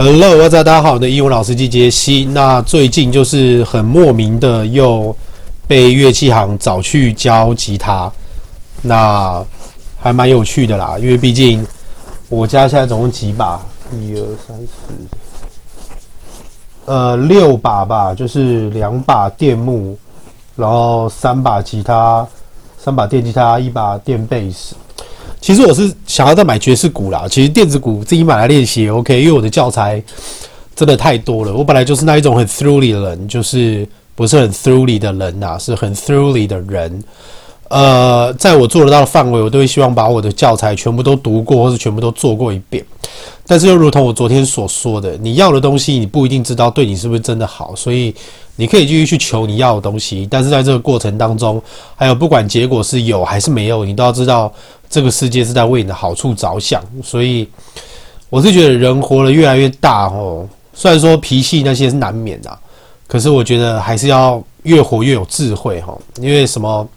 Hello，大家好，我的英文老师机杰西。那最近就是很莫名的又被乐器行找去教吉他，那还蛮有趣的啦。因为毕竟我家现在总共几把，一二三四，呃，六把吧，就是两把电木，然后三把吉他，三把电吉他，一把电贝斯。其实我是想要再买爵士鼓啦。其实电子鼓自己买来练习也 OK，因为我的教材真的太多了。我本来就是那一种很 throughly 的人，就是不是很 throughly 的人呐，是很 throughly 的人。呃，在我做得到的范围，我都会希望把我的教材全部都读过，或是全部都做过一遍。但是又如同我昨天所说的，你要的东西你不一定知道对你是不是真的好，所以你可以继续去求你要的东西。但是在这个过程当中，还有不管结果是有还是没有，你都要知道。这个世界是在为你的好处着想，所以我是觉得人活得越来越大哦。虽然说脾气那些是难免的，可是我觉得还是要越活越有智慧哈。因为什么，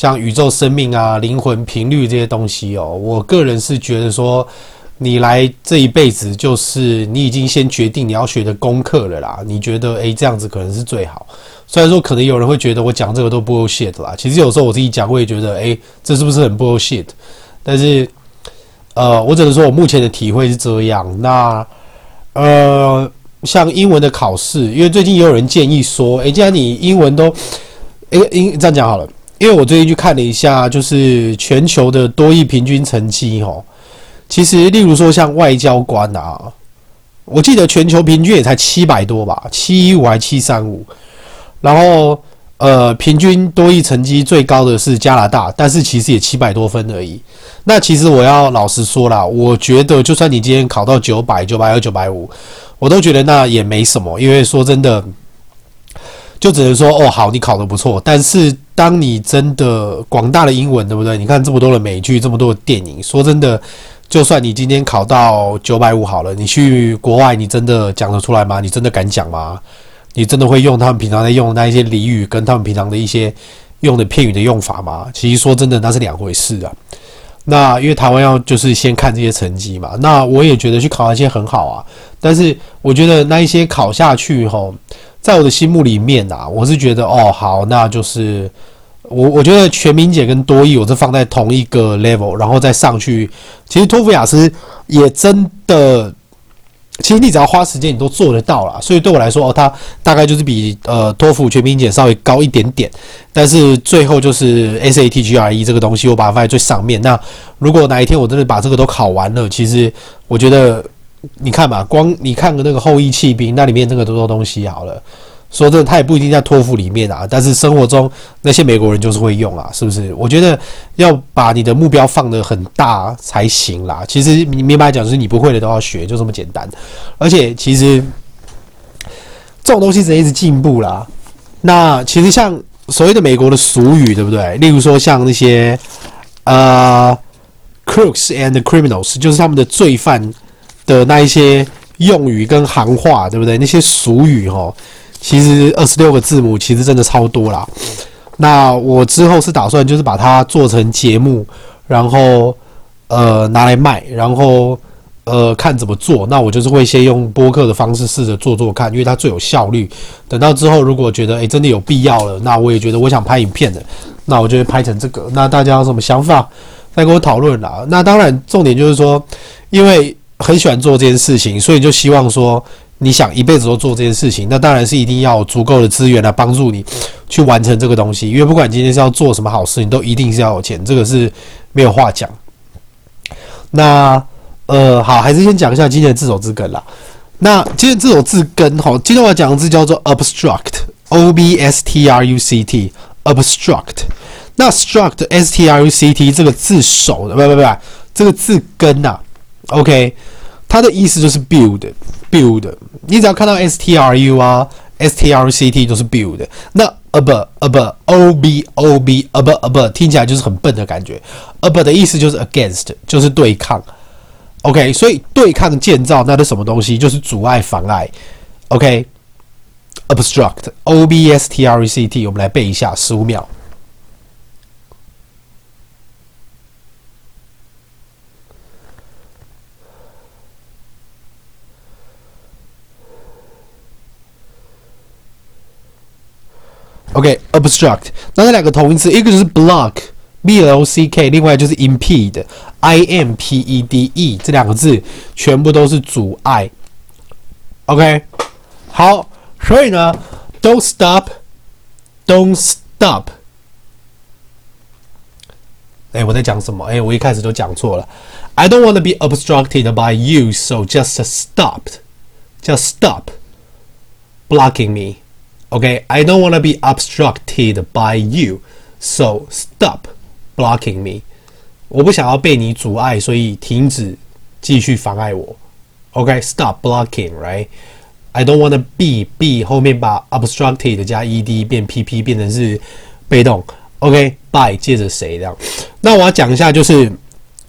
像宇宙生命啊、灵魂频率这些东西哦，我个人是觉得说，你来这一辈子就是你已经先决定你要学的功课了啦。你觉得诶，这样子可能是最好。虽然说可能有人会觉得我讲这个都 bullshit 啦，其实有时候我自己讲我也觉得，诶，这是不是很 bullshit？但是，呃，我只能说我目前的体会是这样。那，呃，像英文的考试，因为最近也有人建议说，诶，既然你英文都，诶，英这样讲好了，因为我最近去看了一下，就是全球的多益平均成绩哦，其实例如说像外交官啊，我记得全球平均也才七百多吧，七一五还七三五。然后，呃，平均多益成绩最高的是加拿大，但是其实也七百多分而已。那其实我要老实说啦，我觉得就算你今天考到九百、九百二、九百五，我都觉得那也没什么。因为说真的，就只能说哦，好，你考得不错。但是当你真的广大的英文，对不对？你看这么多的美剧，这么多的电影，说真的，就算你今天考到九百五好了，你去国外，你真的讲得出来吗？你真的敢讲吗？你真的会用他们平常在用的那一些俚语，跟他们平常的一些用的片语的用法吗？其实说真的，那是两回事啊。那因为台湾要就是先看这些成绩嘛。那我也觉得去考那些很好啊。但是我觉得那一些考下去后，在我的心目里面啊，我是觉得哦好，那就是我我觉得全民姐跟多益，我是放在同一个 level，然后再上去。其实托福雅思也真的。其实你只要花时间，你都做得到啦。所以对我来说，哦，它大概就是比呃托福全民姐稍微高一点点，但是最后就是 SAT GRE 这个东西，我把它放在最上面。那如果哪一天我真的把这个都考完了，其实我觉得你看嘛，光你看个那个后翼弃兵，那里面那个多多东西好了。说真的，他也不一定在托付里面啊，但是生活中那些美国人就是会用啊，是不是？我觉得要把你的目标放得很大才行啦。其实你明白讲，就是你不会的都要学，就这么简单。而且其实这种东西只能一直进步啦。那其实像所谓的美国的俗语，对不对？例如说像那些呃，crooks and criminals，就是他们的罪犯的那一些用语跟行话，对不对？那些俗语哦。其实二十六个字母其实真的超多啦。那我之后是打算就是把它做成节目，然后呃拿来卖，然后呃看怎么做。那我就是会先用播客的方式试着做做看，因为它最有效率。等到之后如果觉得诶真的有必要了，那我也觉得我想拍影片的，那我就会拍成这个。那大家有什么想法再跟我讨论啦。那当然重点就是说，因为很喜欢做这件事情，所以就希望说。你想一辈子都做这件事情，那当然是一定要有足够的资源来帮助你去完成这个东西。因为不管今天是要做什么好事，你都一定是要有钱，这个是没有话讲。那呃，好，还是先讲一下今天的字首字根啦。那今天字首字根，哈，今天我要讲的字叫做 obstruct，o b s t r u c t，obstruct。那 struct s t r u c t 这个字首的，不不不，这个字根呐 ，OK。它的意思就是 build，build，你只要看到 s t r u 啊，s t r u c t 都是 build。那 ab ab o b o b ab ab 听起来就是很笨的感觉。ab 的意思就是 against，就是对抗。OK，所以对抗建造那是什么东西？就是阻碍、妨碍。OK，obstruct，o b s t r u c t，我们来背一下，十五秒。 OK，obstruct，那这两个同义词，一个就是 block，b l o c k，另外就是 impede，i m p e d e，这两个字全部都是阻碍。OK，好，所以呢，don't stop，don't stop。哎，我在讲什么？哎，我一开始都讲错了。I don't want to be obstructed by you, so just stop, just stop blocking me. OK, I don't want to be obstructed by you, so stop blocking me. 我不想要被你阻碍，所以停止继续妨碍我。OK, stop blocking, right? I don't want to be be 后面把 obstructed 加 ed 变 pp 变成是被动。OK，by 借着谁这样？那我要讲一下，就是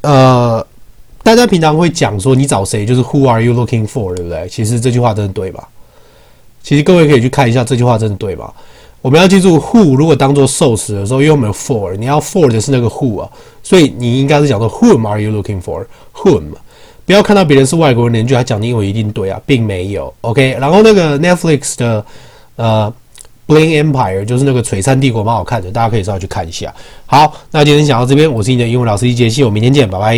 呃，大家平常会讲说你找谁，就是 Who are you looking for，对不对？其实这句话真的对吧？其实各位可以去看一下这句话真的对吗？我们要记住，who 如果当做受词的时候，因为我们有 for，你要 for 的是那个 who 啊，所以你应该是讲说 Whom are you looking for？Whom？不要看到别人是外国人，你就还讲的英文一定对啊，并没有。OK，然后那个 Netflix 的呃。Bling Empire 就是那个璀璨帝国，蛮好看的，大家可以稍微去看一下。好，那今天讲到这边，我是你的英文老师一杰西，我明天见，拜拜。